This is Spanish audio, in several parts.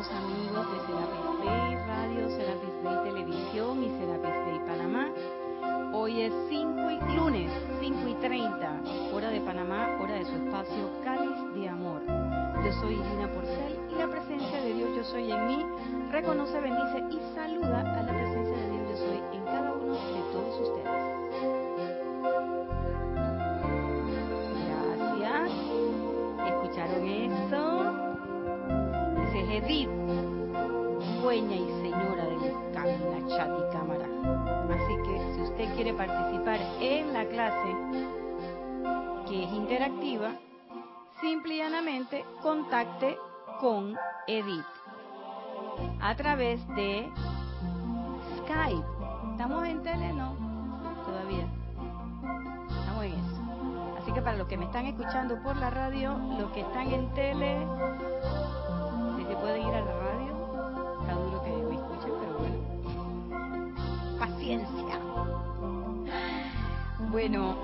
queridos amigos de Serapis Bay Radio, Serapis Bay Televisión y Serapis Bay Panamá. Hoy es 5 y, lunes, 5 y 30, hora de Panamá, hora de su espacio Cáliz de Amor. Yo soy Irina Porcel y la presencia de Dios Yo Soy en mí reconoce, bendice y saluda a la presencia Edith, dueña y señora del Chat y Cámara. Así que si usted quiere participar en la clase, que es interactiva, simple y llanamente contacte con Edith a través de Skype. ¿Estamos en tele? No, todavía. Estamos en eso. Así que para los que me están escuchando por la radio, los que están en tele, puede ir a la radio, está duro que me escuchen, pero bueno. Paciencia. Bueno,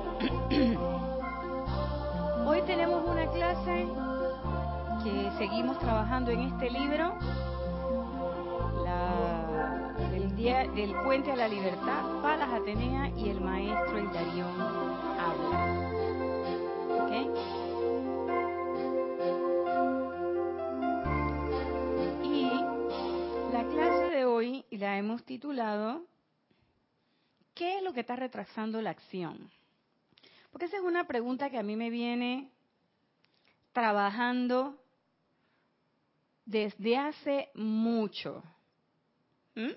hoy tenemos una clase que seguimos trabajando en este libro, la, del, día, del Puente a la Libertad, Palas Atenea y el Maestro Hilarión habla. Y hoy la hemos titulado ¿Qué es lo que está retrasando la acción? Porque esa es una pregunta que a mí me viene trabajando desde hace mucho. ¿Mm?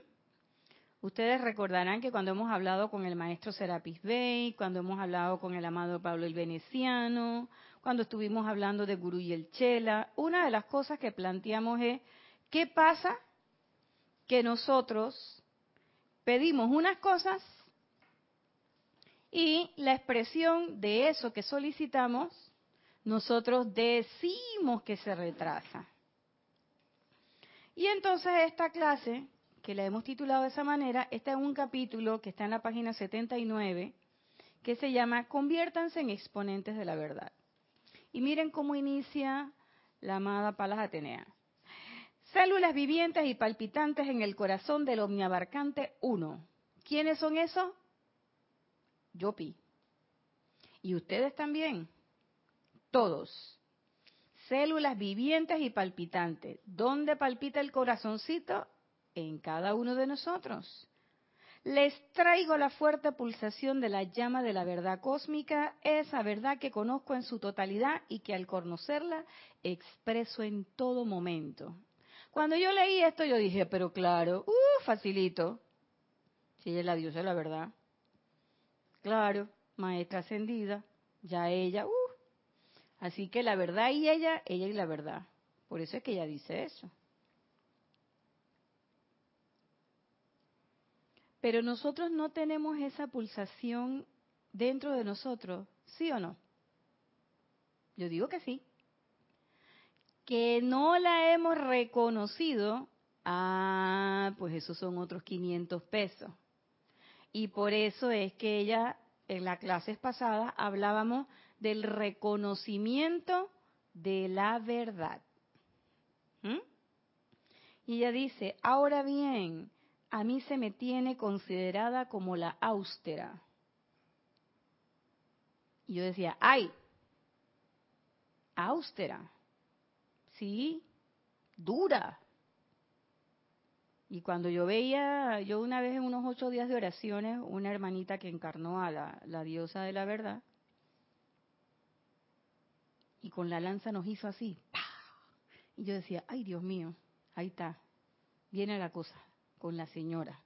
Ustedes recordarán que cuando hemos hablado con el maestro Serapis Bey, cuando hemos hablado con el amado Pablo el Veneciano, cuando estuvimos hablando de Guru y el Chela, una de las cosas que planteamos es, ¿qué pasa que nosotros pedimos unas cosas y la expresión de eso que solicitamos, nosotros decimos que se retrasa? Y entonces esta clase que la hemos titulado de esa manera, está en un capítulo que está en la página 79, que se llama Conviértanse en exponentes de la verdad. Y miren cómo inicia la amada Palas Atenea. Células vivientes y palpitantes en el corazón del omniabarcante uno. ¿Quiénes son esos? Yopi. Y ustedes también. Todos. Células vivientes y palpitantes. ¿Dónde palpita el corazoncito? en cada uno de nosotros. Les traigo la fuerte pulsación de la llama de la verdad cósmica, esa verdad que conozco en su totalidad y que al conocerla expreso en todo momento. Cuando yo leí esto yo dije, pero claro, uh, facilito. Si ella es la diosa la verdad. Claro, maestra ascendida, ya ella, uh. Así que la verdad y ella, ella y la verdad. Por eso es que ella dice eso. Pero nosotros no tenemos esa pulsación dentro de nosotros, ¿sí o no? Yo digo que sí. Que no la hemos reconocido, ah, pues esos son otros 500 pesos. Y por eso es que ella, en las clases pasadas, hablábamos del reconocimiento de la verdad. ¿Mm? Y ella dice, ahora bien, a mí se me tiene considerada como la austera. Y yo decía, ay, austera, sí, dura. Y cuando yo veía, yo una vez en unos ocho días de oraciones, una hermanita que encarnó a la, la diosa de la verdad, y con la lanza nos hizo así, y yo decía, ay Dios mío, ahí está, viene la cosa con la señora.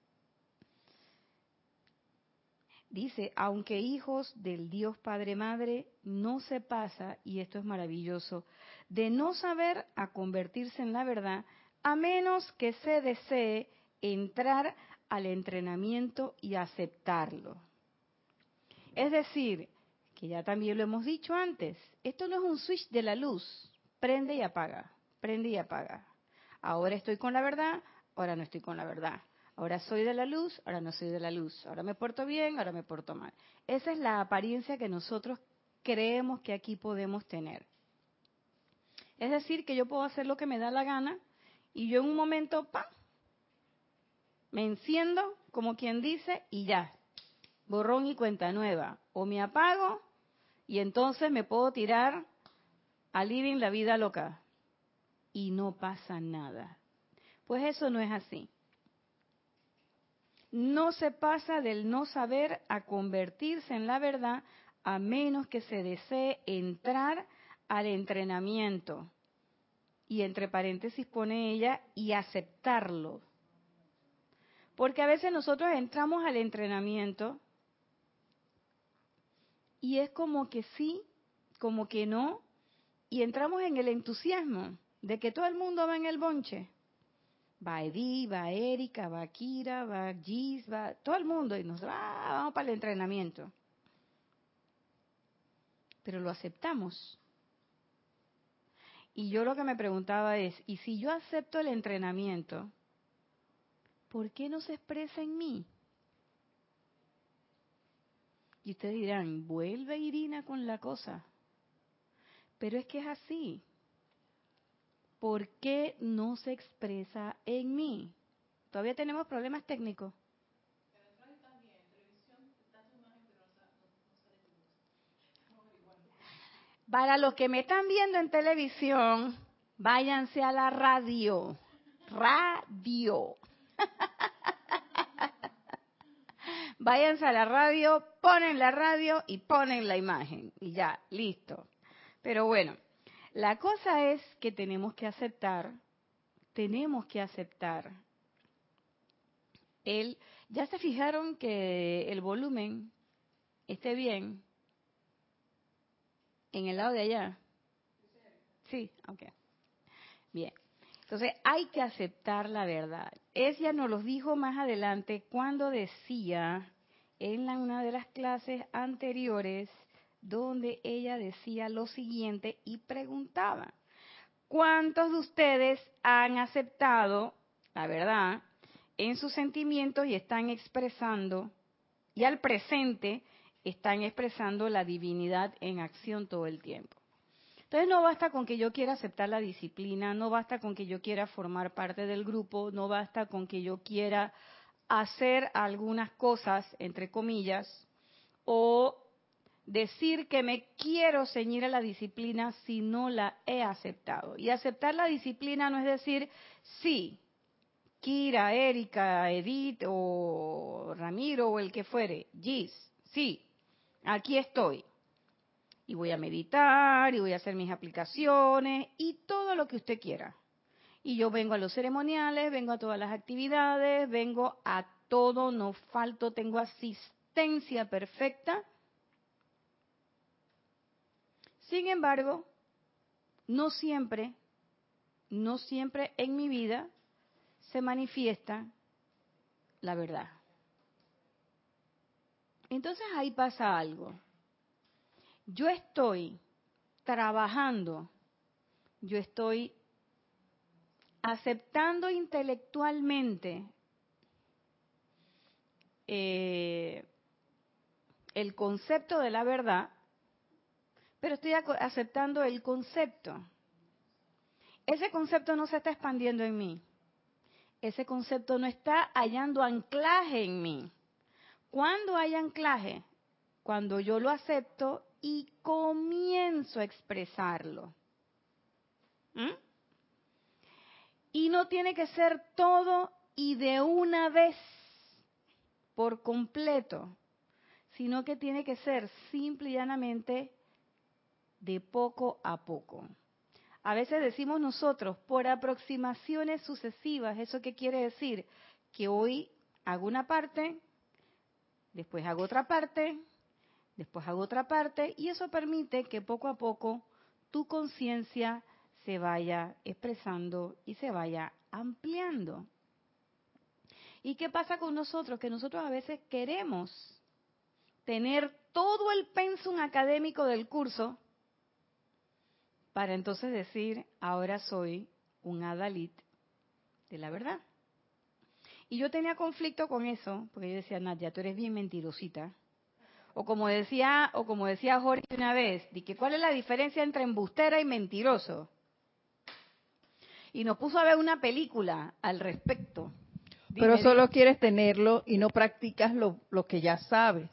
Dice, aunque hijos del Dios Padre Madre, no se pasa, y esto es maravilloso, de no saber a convertirse en la verdad, a menos que se desee entrar al entrenamiento y aceptarlo. Es decir, que ya también lo hemos dicho antes, esto no es un switch de la luz, prende y apaga, prende y apaga. Ahora estoy con la verdad, ahora no estoy con la verdad. Ahora soy de la luz, ahora no soy de la luz. Ahora me porto bien, ahora me porto mal. Esa es la apariencia que nosotros creemos que aquí podemos tener. Es decir, que yo puedo hacer lo que me da la gana y yo en un momento, ¡pam! Me enciendo, como quien dice, y ya, borrón y cuenta nueva. O me apago y entonces me puedo tirar a living la vida loca. Y no pasa nada. Pues eso no es así. No se pasa del no saber a convertirse en la verdad a menos que se desee entrar al entrenamiento. Y entre paréntesis pone ella, y aceptarlo. Porque a veces nosotros entramos al entrenamiento y es como que sí, como que no, y entramos en el entusiasmo de que todo el mundo va en el bonche. Va Edith, va Erika, va Kira, va Gis, va todo el mundo y nos ah, vamos para el entrenamiento. Pero lo aceptamos. Y yo lo que me preguntaba es, ¿y si yo acepto el entrenamiento, por qué no se expresa en mí? Y ustedes dirán, vuelve Irina con la cosa. Pero es que es así. ¿Por qué no se expresa en mí? Todavía tenemos problemas técnicos. Para los que me están viendo en televisión, váyanse a la radio. Radio. váyanse a la radio, ponen la radio y ponen la imagen. Y ya, listo. Pero bueno, la cosa es que tenemos que aceptar, tenemos que aceptar el, ya se fijaron que el volumen esté bien en el lado de allá. Sí, ok. Bien. Entonces hay que aceptar la verdad. Ella nos lo dijo más adelante cuando decía en una de las clases anteriores donde ella decía lo siguiente y preguntaba, ¿cuántos de ustedes han aceptado la verdad en sus sentimientos y están expresando, y al presente están expresando la divinidad en acción todo el tiempo? Entonces no basta con que yo quiera aceptar la disciplina, no basta con que yo quiera formar parte del grupo, no basta con que yo quiera hacer algunas cosas, entre comillas, o decir que me quiero ceñir a la disciplina si no la he aceptado. Y aceptar la disciplina no es decir, sí, Kira, Erika, Edith o Ramiro o el que fuere, Gis, sí, aquí estoy. Y voy a meditar y voy a hacer mis aplicaciones y todo lo que usted quiera. Y yo vengo a los ceremoniales, vengo a todas las actividades, vengo a todo, no falto, tengo asistencia perfecta sin embargo, no siempre, no siempre en mi vida se manifiesta la verdad. Entonces ahí pasa algo. Yo estoy trabajando, yo estoy aceptando intelectualmente eh, el concepto de la verdad, pero estoy aceptando el concepto. Ese concepto no se está expandiendo en mí. Ese concepto no está hallando anclaje en mí. ¿Cuándo hay anclaje? Cuando yo lo acepto y comienzo a expresarlo. ¿Mm? Y no tiene que ser todo y de una vez, por completo, sino que tiene que ser simple y llanamente de poco a poco. A veces decimos nosotros, por aproximaciones sucesivas, ¿eso qué quiere decir? Que hoy hago una parte, después hago otra parte, después hago otra parte, y eso permite que poco a poco tu conciencia se vaya expresando y se vaya ampliando. ¿Y qué pasa con nosotros? Que nosotros a veces queremos tener todo el pensum académico del curso, para entonces decir, ahora soy un Adalit de la verdad. Y yo tenía conflicto con eso, porque yo decía, Nadia, tú eres bien mentirosita. O como decía, o como decía Jorge una vez, que ¿cuál es la diferencia entre embustera y mentiroso? y nos puso a ver una película al respecto. Pero solo quieres tenerlo y no practicas lo, lo que ya sabes.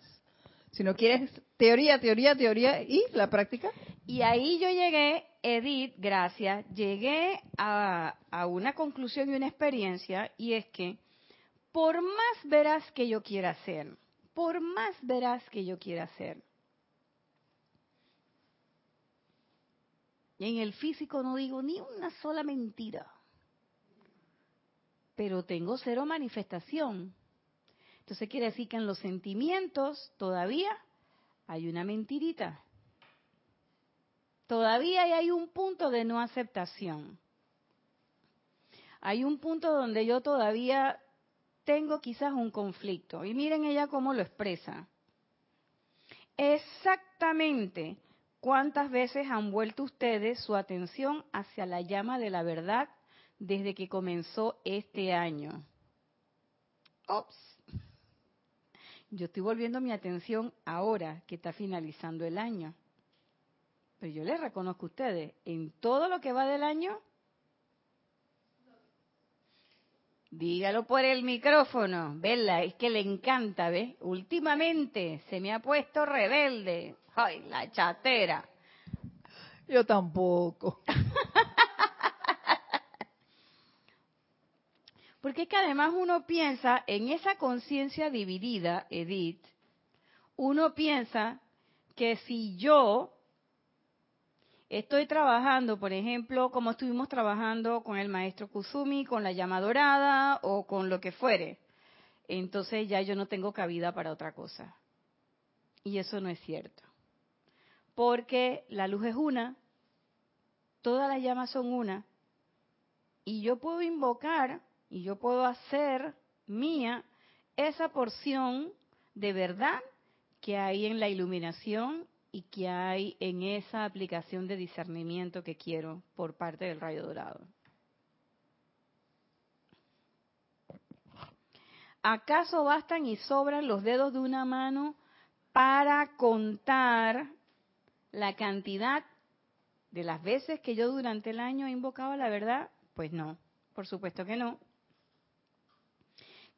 Si no quieres teoría, teoría, teoría y la práctica. Y ahí yo llegué, Edith, gracias, llegué a, una conclusión y una experiencia y es que por más veraz que yo quiera ser, por más veraz que yo quiera ser, y en el físico no digo ni una sola mentira, pero tengo cero manifestación. Entonces quiere decir que en los sentimientos todavía hay una mentirita. Todavía hay un punto de no aceptación. Hay un punto donde yo todavía tengo quizás un conflicto. Y miren ella cómo lo expresa. Exactamente cuántas veces han vuelto ustedes su atención hacia la llama de la verdad desde que comenzó este año. Ops. Yo estoy volviendo mi atención ahora que está finalizando el año. Pero yo les reconozco a ustedes, en todo lo que va del año, dígalo por el micrófono, ¿verdad? Es que le encanta, ¿ves? Últimamente se me ha puesto rebelde. ¡Ay, la chatera! Yo tampoco. Porque es que además uno piensa en esa conciencia dividida, Edith, uno piensa que si yo estoy trabajando, por ejemplo, como estuvimos trabajando con el maestro Kusumi, con la llama dorada o con lo que fuere, entonces ya yo no tengo cabida para otra cosa. Y eso no es cierto. Porque la luz es una, todas las llamas son una, y yo puedo invocar y yo puedo hacer mía esa porción de verdad que hay en la iluminación y que hay en esa aplicación de discernimiento que quiero por parte del rayo dorado. ¿Acaso bastan y sobran los dedos de una mano para contar la cantidad de las veces que yo durante el año he invocado la verdad? Pues no, por supuesto que no.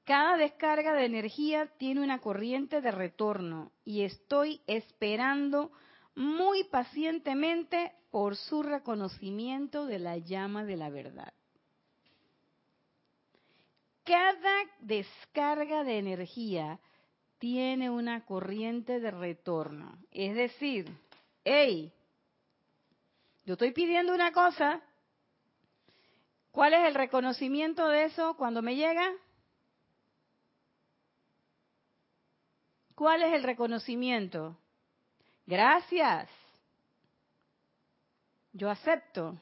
Cada descarga de energía tiene una corriente de retorno y estoy esperando muy pacientemente por su reconocimiento de la llama de la verdad. Cada descarga de energía tiene una corriente de retorno. Es decir, hey, yo estoy pidiendo una cosa, ¿cuál es el reconocimiento de eso cuando me llega? ¿Cuál es el reconocimiento? Gracias. Yo acepto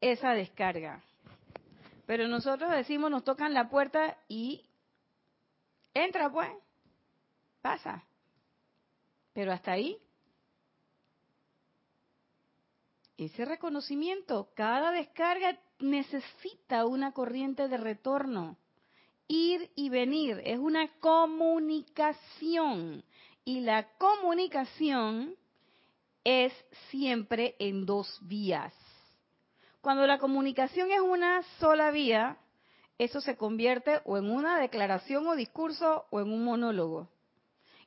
esa descarga. Pero nosotros decimos, nos tocan la puerta y entra pues, pasa. Pero hasta ahí. Ese reconocimiento, cada descarga necesita una corriente de retorno ir y venir, es una comunicación. Y la comunicación es siempre en dos vías. Cuando la comunicación es una sola vía, eso se convierte o en una declaración o discurso o en un monólogo.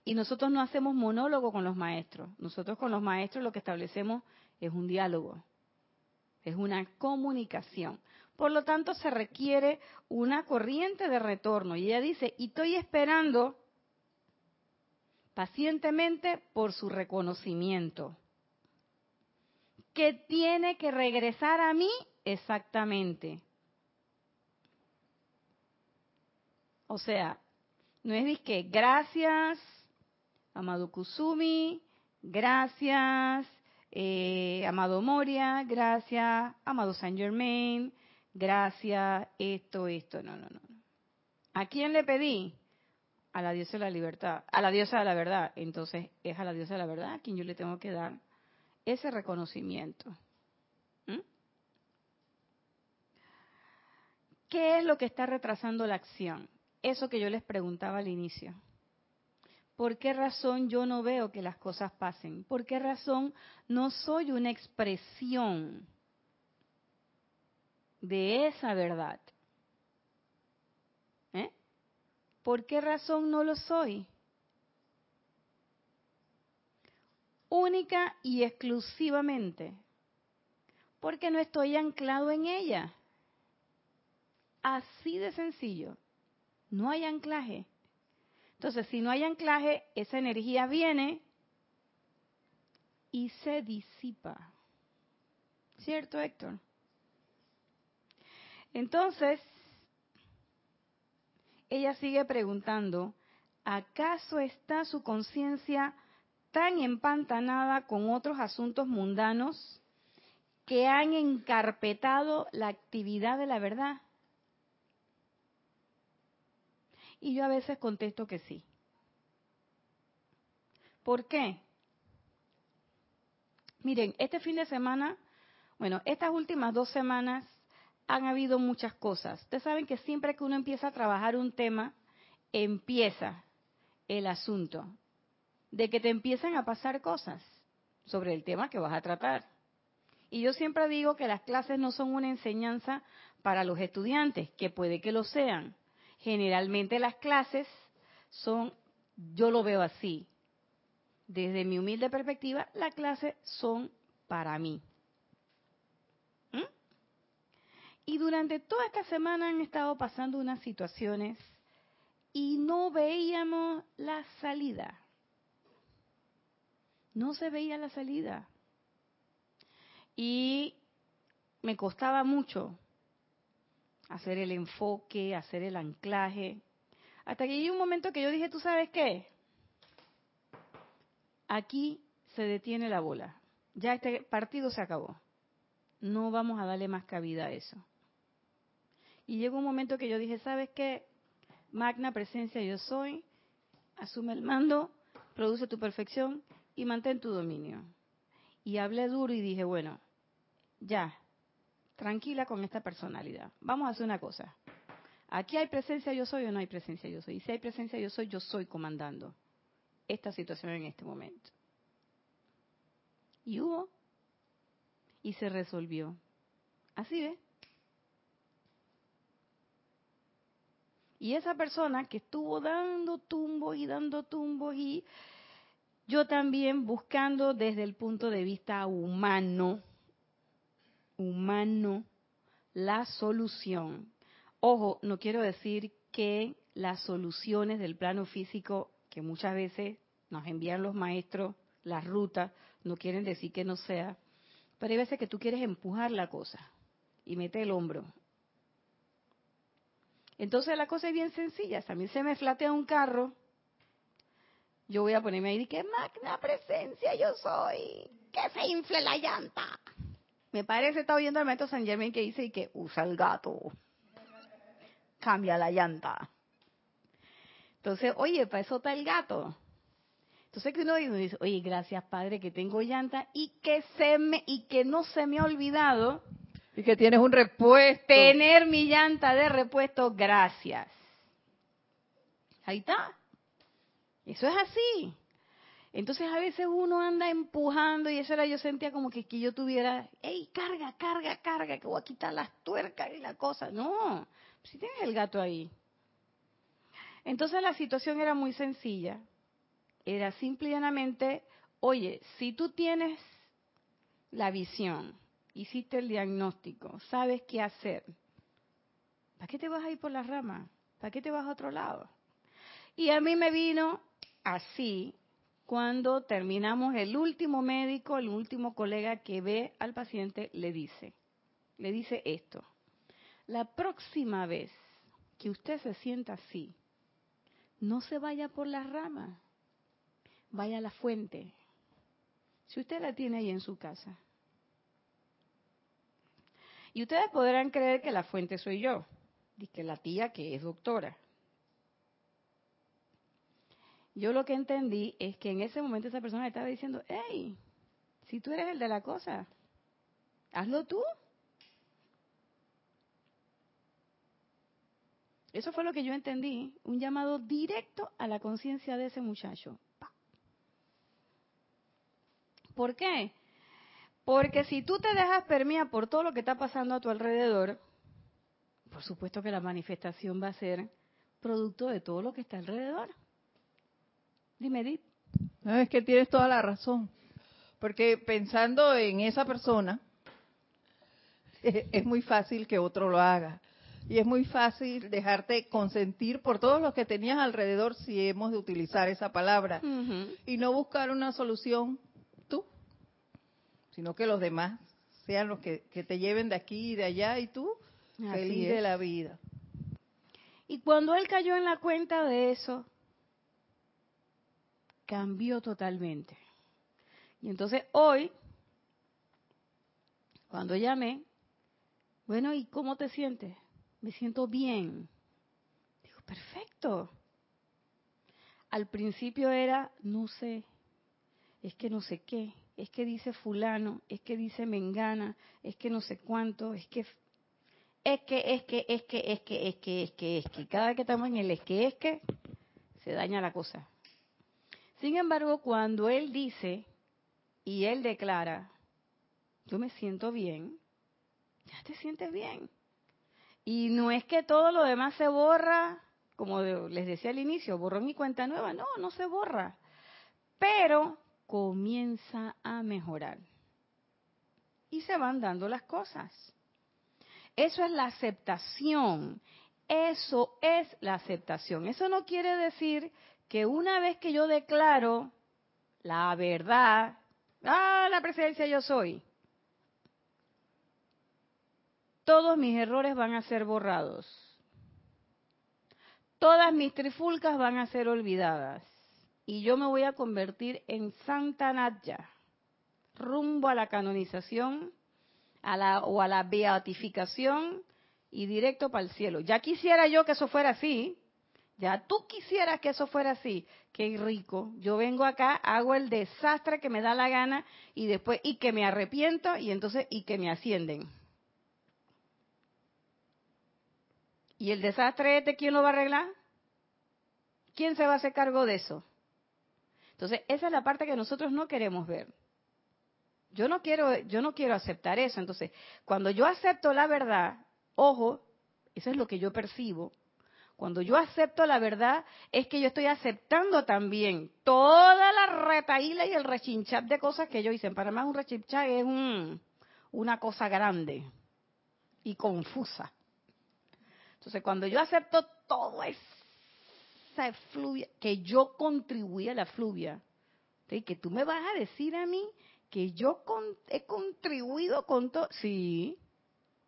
Y nosotros no hacemos monólogo con los maestros. Nosotros con los maestros lo que establecemos es un diálogo, es una comunicación. Por lo tanto, se requiere una corriente de retorno. Y ella dice, y estoy esperando pacientemente por su reconocimiento. Que tiene que regresar a mí exactamente. O sea, no es que gracias, amado Kusumi, gracias, eh, amado Moria, gracias, amado Saint Germain, gracias, esto, esto, no, no, no. ¿A quién le pedí? A la diosa de la libertad, a la diosa de la verdad. Entonces es a la diosa de la verdad a quien yo le tengo que dar ese reconocimiento. ¿Mm? ¿Qué es lo que está retrasando la acción? Eso que yo les preguntaba al inicio. ¿Por qué razón yo no veo que las cosas pasen? ¿Por qué razón no soy una expresión de esa verdad. ¿Eh? ¿Por qué razón no lo soy? Única y exclusivamente porque no estoy anclado en ella. Así de sencillo. No hay anclaje. Entonces, si no hay anclaje, esa energía viene y se disipa. ¿Cierto, Héctor? Entonces, ella sigue preguntando, ¿acaso está su conciencia tan empantanada con otros asuntos mundanos que han encarpetado la actividad de la verdad? Y yo a veces contesto que sí. ¿Por qué? Miren, este fin de semana, bueno, estas últimas dos semanas han habido muchas cosas. Ustedes saben que siempre que uno empieza a trabajar un tema, empieza el asunto de que te empiezan a pasar cosas sobre el tema que vas a tratar. Y yo siempre digo que las clases no son una enseñanza para los estudiantes, que puede que lo sean, generalmente las clases son, yo lo veo así, desde mi humilde perspectiva, las clases son para mí. ¿Mm? Y durante toda esta semana han estado pasando unas situaciones y no veíamos la salida. No se veía la salida. Y me costaba mucho hacer el enfoque, hacer el anclaje. Hasta que llegó un momento que yo dije, ¿tú sabes qué? Aquí se detiene la bola. Ya este partido se acabó. No vamos a darle más cabida a eso. Y llegó un momento que yo dije, ¿sabes qué? Magna presencia yo soy, asume el mando, produce tu perfección y mantén tu dominio. Y hablé duro y dije, bueno, ya, tranquila con esta personalidad. Vamos a hacer una cosa. Aquí hay presencia yo soy o no hay presencia yo soy. Y si hay presencia yo soy, yo soy comandando esta situación en este momento. Y hubo y se resolvió. Así ve. Y esa persona que estuvo dando tumbos y dando tumbos y yo también buscando desde el punto de vista humano, humano la solución. Ojo, no quiero decir que las soluciones del plano físico que muchas veces nos envían los maestros, las rutas, no quieren decir que no sea, pero hay veces que tú quieres empujar la cosa y mete el hombro. Entonces la cosa es bien sencilla, también se me flatea un carro, yo voy a ponerme ahí y que magna presencia yo soy, que se infle la llanta. Me parece, está oyendo al maestro San Germain que dice que usa el gato, cambia la llanta. Entonces, oye, para eso está el gato. Entonces que uno dice, oye, gracias Padre que tengo llanta y que se me y que no se me ha olvidado y que tienes un repuesto. Tener mi llanta de repuesto, gracias. Ahí está. Eso es así. Entonces a veces uno anda empujando y eso era yo sentía como que, que yo tuviera, hey, carga, carga, carga, que voy a quitar las tuercas y la cosa. No, si tienes el gato ahí. Entonces la situación era muy sencilla. Era simple y llanamente, oye, si tú tienes la visión, hiciste el diagnóstico, sabes qué hacer, ¿para qué te vas a ir por las ramas? ¿Para qué te vas a otro lado? Y a mí me vino así, cuando terminamos, el último médico, el último colega que ve al paciente le dice, le dice esto, la próxima vez que usted se sienta así, no se vaya por las ramas, vaya a la fuente. Si usted la tiene ahí en su casa. Y ustedes podrán creer que la fuente soy yo, que la tía que es doctora. Yo lo que entendí es que en ese momento esa persona estaba diciendo, hey, si tú eres el de la cosa, hazlo tú. Eso fue lo que yo entendí, un llamado directo a la conciencia de ese muchacho. ¿Por qué? Porque si tú te dejas permear por todo lo que está pasando a tu alrededor, por supuesto que la manifestación va a ser producto de todo lo que está alrededor. Dime, Edith. No, es que tienes toda la razón. Porque pensando en esa persona, es muy fácil que otro lo haga. Y es muy fácil dejarte consentir por todos los que tenías alrededor si hemos de utilizar esa palabra. Y no buscar una solución sino que los demás sean los que, te lleven de aquí y de allá y tú feliz de la vida. Y cuando él cayó en la cuenta de eso, cambió totalmente. Y entonces hoy, cuando llamé, bueno, ¿y cómo te sientes? Me siento bien. Digo, perfecto. Al principio era, no sé, es que no sé qué, es que dice fulano, es que dice mengana, es que no sé cuánto, es que es que, es que, es que, es que, es que, es que, es que, cada que estamos en el es que, es que, se daña la cosa. Sin embargo, cuando él dice y él declara, yo me siento bien, ya te sientes bien. Y no es que todo lo demás se borra, como les decía al inicio, borrón y cuenta nueva, no, no se borra. Pero comienza a mejorar. Y se van dando las cosas. Eso es la aceptación. Eso es la aceptación. Eso no quiere decir que una vez que yo declaro la verdad, ah, la presencia yo soy, todos mis errores van a ser borrados. Todas mis trifulcas van a ser olvidadas. Y yo me voy a convertir en Santa Natya, rumbo a la canonización a la, o a la beatificación y directo para el cielo. Ya quisiera yo que eso fuera así, ya tú quisieras que eso fuera así. Qué rico. Yo vengo acá, hago el desastre que me da la gana y después, y que me arrepiento y entonces, y que me ascienden. ¿Y el desastre este quién lo va a arreglar? ¿Quién se va a hacer cargo de eso? Entonces, esa es la parte que nosotros no queremos ver. Yo no quiero, yo no quiero aceptar eso. Entonces, cuando yo acepto la verdad, ojo, eso es lo que yo percibo. Cuando yo acepto la verdad, es que yo estoy aceptando también toda la retaíla y el rechinchat de cosas que yo hice. Para más un rechinchat es una cosa grande y confusa. Entonces, cuando yo acepto todo esa que yo contribuí a la fluvia, que tú me vas a decir a mí que yo he contribuido con todo. Sí,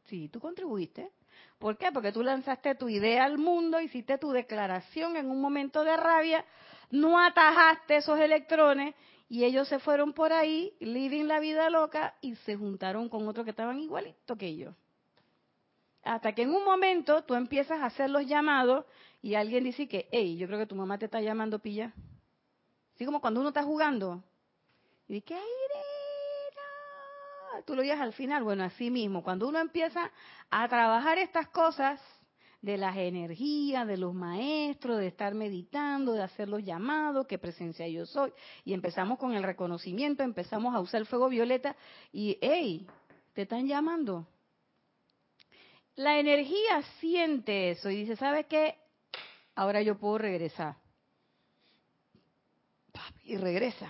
sí, tú contribuiste. ¿Por qué? Porque tú lanzaste tu idea al mundo, hiciste tu declaración en un momento de rabia, no atajaste esos electrones y ellos se fueron por ahí, living la vida loca y se juntaron con otros que estaban igualito que ellos. Hasta que en un momento tú empiezas a hacer los llamados y alguien dice que, hey, yo creo que tu mamá te está llamando, pilla. Así como cuando uno está jugando. Y dice, ¿qué tú lo oyes al final. Bueno, así mismo, cuando uno empieza a trabajar estas cosas de las energías, de los maestros, de estar meditando, de hacer los llamados, qué presencia yo soy, y empezamos con el reconocimiento, empezamos a usar el fuego violeta y, hey, te están llamando. La energía siente eso y dice, ¿sabes qué? Ahora yo puedo regresar. Y regresa.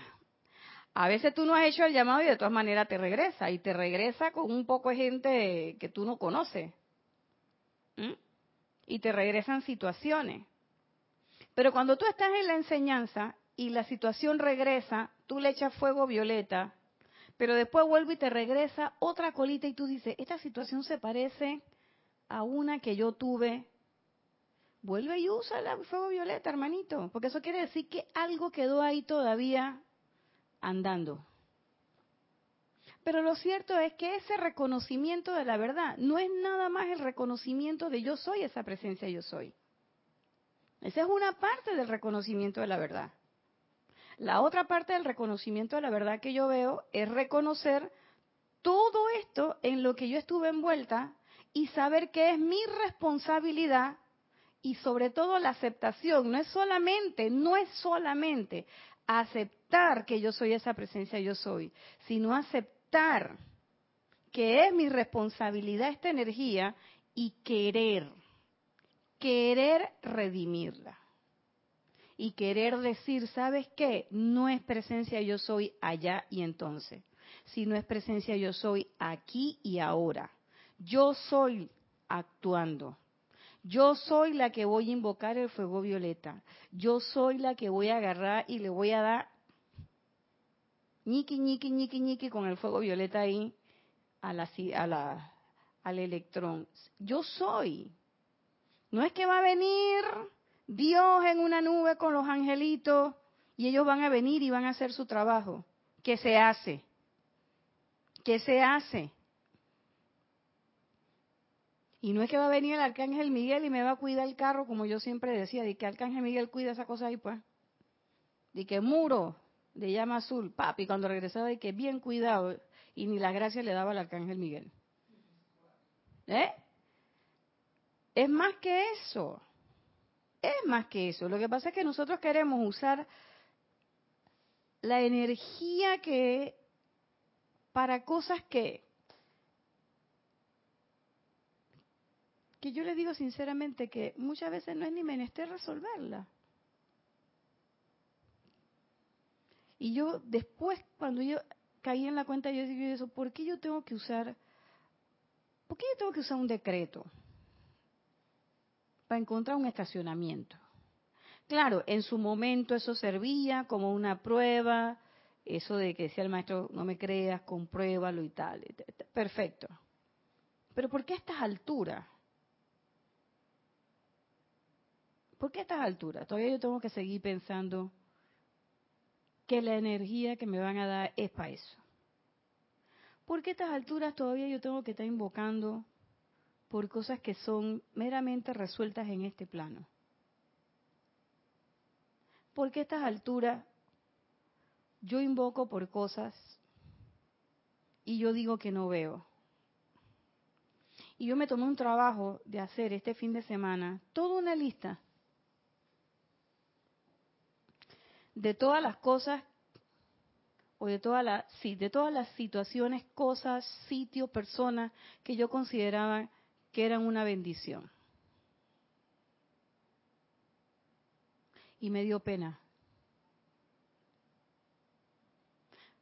A veces tú no has hecho el llamado y de todas maneras te regresa. Y te regresa con un poco de gente que tú no conoces. Y te regresan situaciones. Pero cuando tú estás en la enseñanza y la situación regresa, tú le echas fuego violeta, pero después vuelve y te regresa otra colita y tú dices, esta situación se parece a una que yo tuve. Vuelve y usa el fuego violeta, hermanito, porque eso quiere decir que algo quedó ahí todavía andando. Pero lo cierto es que ese reconocimiento de la verdad no es nada más el reconocimiento de yo soy esa presencia yo soy. Esa es una parte del reconocimiento de la verdad. La otra parte del reconocimiento de la verdad que yo veo es reconocer todo esto en lo que yo estuve envuelta y saber que es mi responsabilidad y sobre todo la aceptación. No es solamente, no es solamente aceptar que yo soy esa presencia yo soy, sino aceptar que es mi responsabilidad esta energía y querer, querer redimirla. Y querer decir, ¿sabes qué? No es presencia yo soy allá y entonces, sino es presencia yo soy aquí y ahora. Yo soy actuando. Yo soy la que voy a invocar el fuego violeta. Yo soy la que voy a agarrar y le voy a dar ñiqui, ñiqui, ñiqui, ñiqui con el fuego violeta ahí a la, al electrón. Yo soy. No es que va a venir Dios en una nube con los angelitos y ellos van a venir y van a hacer su trabajo. ¿Qué se hace? ¿Qué se hace? Y no es que va a venir el arcángel Miguel y me va a cuidar el carro, como yo siempre decía, de que arcángel Miguel cuida esa cosa ahí, pues. De que muro de llama azul, papi, cuando regresaba, de que bien cuidado, y ni la gracia le daba al arcángel Miguel. ¿Eh? Es más que eso. Es más que eso. Lo que pasa es que nosotros queremos usar la energía que para cosas que que yo le digo sinceramente que muchas veces no es ni menester resolverla. Y yo después, cuando yo caí en la cuenta, yo digo eso, ¿por qué yo tengo que usar, por qué yo tengo que usar un decreto para encontrar un estacionamiento? Claro, en su momento eso servía como una prueba, eso de que decía el maestro, no me creas, compruébalo y tal. Perfecto. Pero ¿por qué a estas alturas? ¿Por qué a estas alturas? Todavía yo tengo que seguir pensando que la energía que me van a dar es para eso. ¿Por qué a estas alturas todavía yo tengo que estar invocando por cosas que son meramente resueltas en este plano? ¿Por qué a estas alturas yo invoco por cosas y yo digo que no veo? Y yo me tomé un trabajo de hacer este fin de semana toda una lista de todas las cosas o de todas las sí, de todas las situaciones, cosas, sitios, personas que yo consideraba que eran una bendición. Y me dio pena.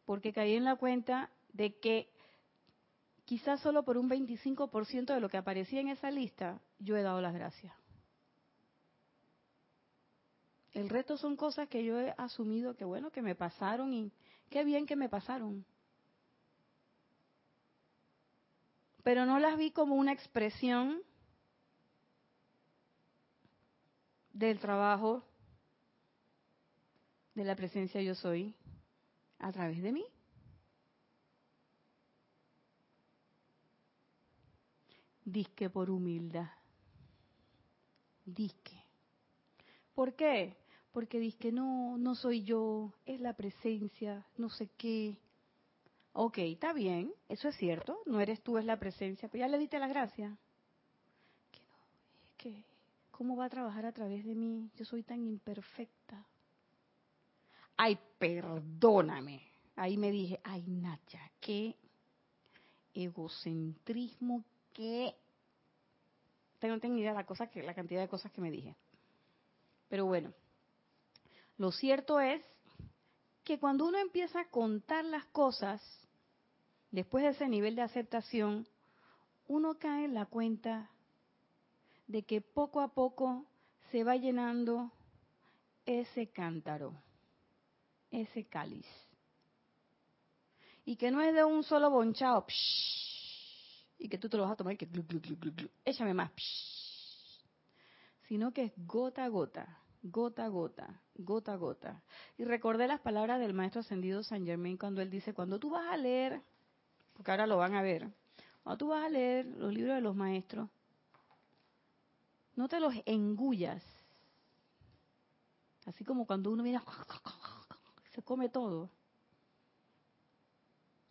Porque caí en la cuenta de que quizás solo por un 25% de lo que aparecía en esa lista yo he dado las gracias. El resto son cosas que yo he asumido que bueno, que me pasaron y qué bien que me pasaron. Pero no las vi como una expresión del trabajo de la presencia yo soy a través de mí. Disque por humildad. Disque. ¿Por qué? Porque dice que no, no soy yo, es la presencia, no sé qué. Ok, está bien, eso es cierto, no eres tú, es la presencia, pero ya le diste la gracia. Que no, es que, ¿cómo va a trabajar a través de mí? Yo soy tan imperfecta. Ay, perdóname. Ahí me dije, ay, Nacha, qué egocentrismo, qué... No tengo idea la, cosa que, la cantidad de cosas que me dije. Pero bueno, lo cierto es que cuando uno empieza a contar las cosas, después de ese nivel de aceptación, uno cae en la cuenta de que poco a poco se va llenando ese cántaro, ese cáliz. Y que no es de un solo bonchado, y que tú te lo vas a tomar y que échame más, sino que es gota a gota gota a gota, gota a gota. Y recordé las palabras del maestro ascendido San Germain cuando él dice, cuando tú vas a leer, porque ahora lo van a ver, cuando tú vas a leer los libros de los maestros, no te los engullas. Así como cuando uno mira, se come todo.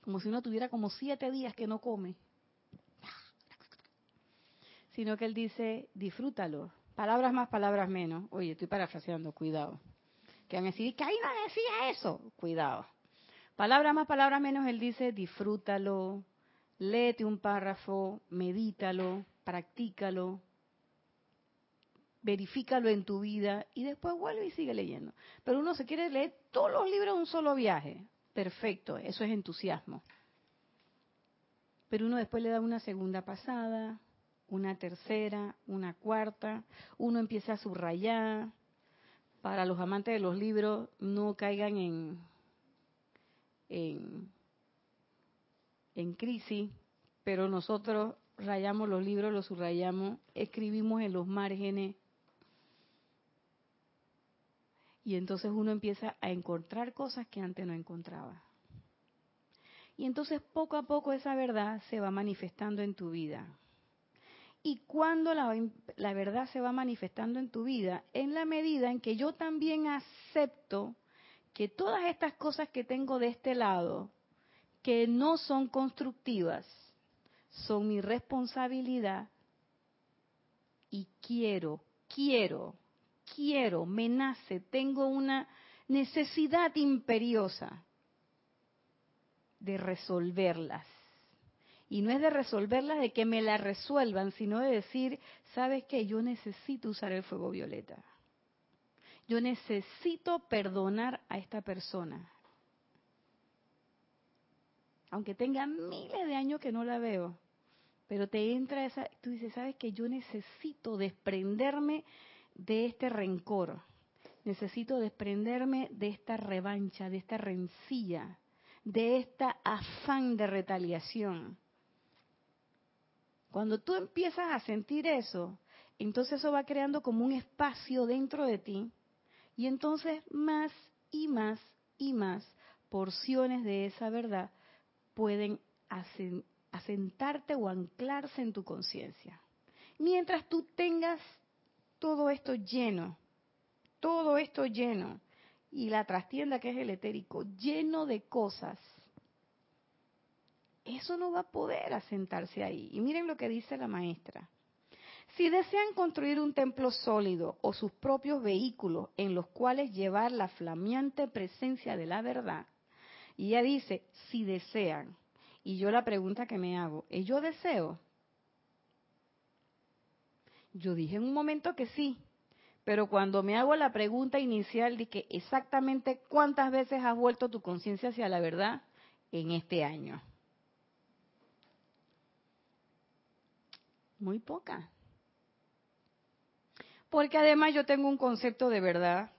Como si uno tuviera como siete días que no come. Sino que él dice, disfrútalo, Palabras más, palabras menos. Oye, estoy parafraseando, cuidado. Que van a decir, que ahí no decía eso. Cuidado. Palabras más, palabras menos, él dice, disfrútalo, léete un párrafo, medítalo, practícalo, verifícalo en tu vida y después vuelve y sigue leyendo. Pero uno se quiere leer todos los libros en un solo viaje. Perfecto, eso es entusiasmo. Pero uno después le da una segunda pasada, una tercera, una cuarta, uno empieza a subrayar. Para los amantes de los libros, no caigan en, en, en crisis, pero nosotros rayamos los libros, los subrayamos, escribimos en los márgenes. Y entonces uno empieza a encontrar cosas que antes no encontraba. Y entonces poco a poco esa verdad se va manifestando en tu vida. Y cuando la, la, verdad se va manifestando en tu vida, en la medida en que yo también acepto que todas estas cosas que tengo de este lado, que no son constructivas, son mi responsabilidad y quiero, quiero, quiero, me nace, tengo una necesidad imperiosa de resolverlas. Y no es de resolverlas, de que me las resuelvan, sino de decir, ¿sabes qué? Yo necesito usar el fuego violeta. Yo necesito perdonar a esta persona. Aunque tenga miles de años que no la veo, pero te entra esa, tú dices, ¿sabes qué? Yo necesito desprenderme de este rencor. Necesito desprenderme de esta revancha, de esta rencilla, de esta afán de retaliación. Cuando tú empiezas a sentir eso, entonces eso va creando como un espacio dentro de ti y entonces más y más y más porciones de esa verdad pueden asentarte o anclarse en tu conciencia. Mientras tú tengas todo esto lleno, todo esto lleno, y la trastienda que es el etérico, lleno de cosas eso no va a poder asentarse ahí. Y miren lo que dice la maestra. Si desean construir un templo sólido o sus propios vehículos en los cuales llevar la flameante presencia de la verdad, y ella dice, si desean, y yo la pregunta que me hago, ¿es yo deseo? Yo dije en un momento que sí, pero cuando me hago la pregunta inicial de que exactamente cuántas veces has vuelto tu conciencia hacia la verdad en este año. Muy poca. Porque además yo tengo un concepto de verdad,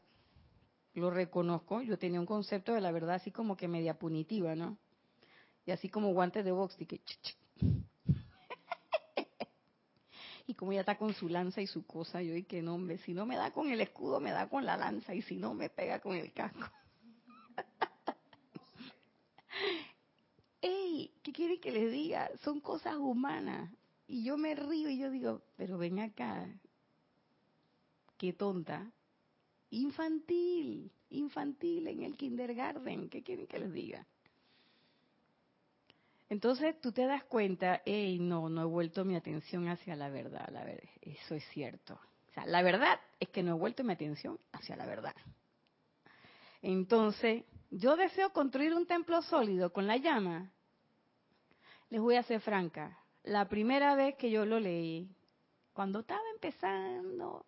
lo reconozco, yo tenía un concepto de la verdad así como que media punitiva, ¿no? Y así como guantes de box, y que... y como ya está con su lanza y su cosa, yo y que nombre, si no me da con el escudo, me da con la lanza, y si no, me pega con el casco. ¡Ey! ¿Qué quiere que les diga? Son cosas humanas. Y yo me río y yo digo, pero ven acá, qué tonta. Infantil, infantil en el kindergarten, ¿qué quieren que les diga? Entonces tú te das cuenta, hey, no, no he vuelto mi atención hacia la verdad, la verdad, eso es cierto. O sea, la verdad es que no he vuelto mi atención hacia la verdad. Entonces, yo deseo construir un templo sólido con la llama. Les voy a ser franca, la primera vez que yo lo leí, cuando estaba empezando,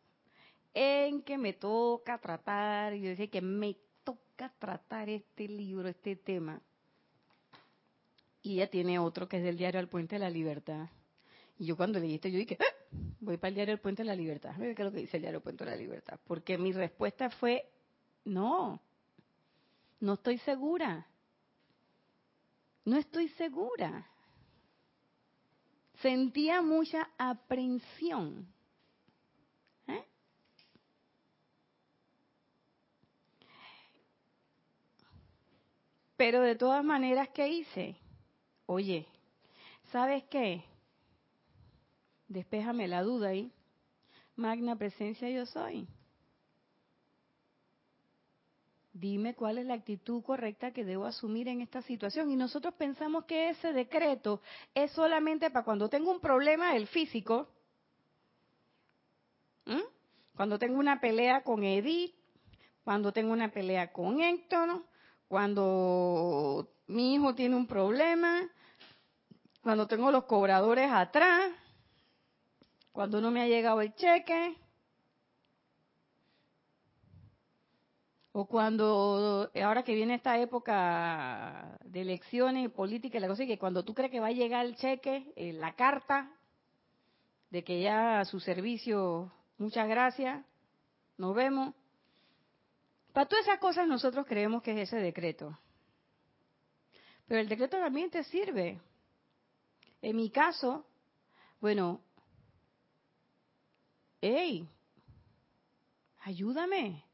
en que me toca tratar, yo decía que me toca tratar este libro, este tema. Y ella tiene otro que es del diario El Puente de la Libertad. Y yo cuando leí esto, yo dije, ah, voy para el diario El Puente de la Libertad. ¿Qué es lo que dice el diario El Puente de la Libertad? Porque mi respuesta fue, no, no estoy segura. No estoy segura sentía mucha aprensión. ¿eh? Pero de todas maneras, ¿qué hice? Oye, ¿sabes qué? Despéjame la duda ahí. Magna presencia yo soy. Dime cuál es la actitud correcta que debo asumir en esta situación. Y nosotros pensamos que ese decreto es solamente para cuando tengo un problema del físico, cuando tengo una pelea con Edith, cuando tengo una pelea con Héctor, cuando mi hijo tiene un problema, cuando tengo los cobradores atrás. cuando no me ha llegado el cheque, o cuando, ahora que viene esta época de elecciones política y la cosa, que cuando tú crees que va a llegar el cheque, eh, la carta de que ya su servicio, muchas gracias, nos vemos. Para todas esas cosas nosotros creemos que es ese decreto. Pero el decreto también te sirve. En mi caso, bueno, hey, ayúdame.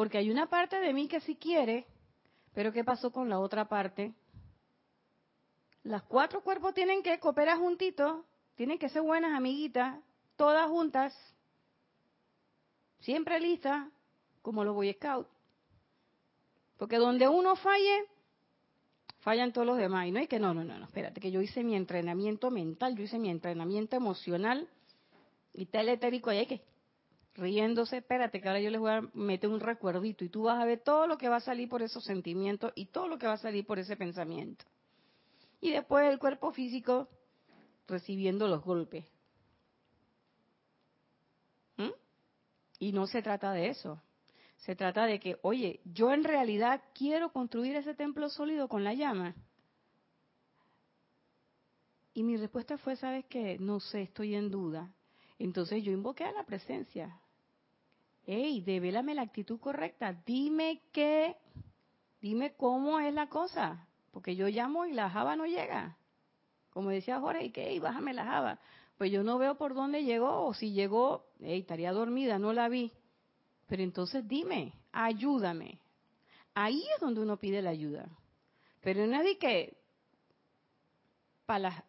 Porque hay una parte de mí que sí quiere, pero ¿qué pasó con la otra parte? Las cuatro cuerpos tienen que cooperar juntitos, tienen que ser buenas amiguitas, todas juntas, siempre listas, como los Boy Scouts. Porque donde uno falle, fallan todos los demás. Y no hay que, no, no, no, espérate, que yo hice mi entrenamiento mental, yo hice mi entrenamiento emocional y tal etérico, y hay que riéndose, espérate que ahora yo les voy a meter un recuerdito y tú vas a ver todo lo que va a salir por esos sentimientos y todo lo que va a salir por ese pensamiento. Y después el cuerpo físico recibiendo los golpes. ¿Mm? Y no se trata de eso. Se trata de que, oye, yo en realidad quiero construir ese templo sólido con la llama. Y mi respuesta fue, ¿sabes qué? No sé, estoy en duda. Entonces yo invoqué a la presencia. Hey, develame la actitud correcta. Dime qué, dime cómo es la cosa. Porque yo llamo y la java no llega. Como decía Jorge, y que, hey, bájame la java. Pues yo no veo por dónde llegó, o si llegó, hey, estaría dormida, no la vi. Pero entonces dime, ayúdame. Ahí es donde uno pide la ayuda. Pero no es que para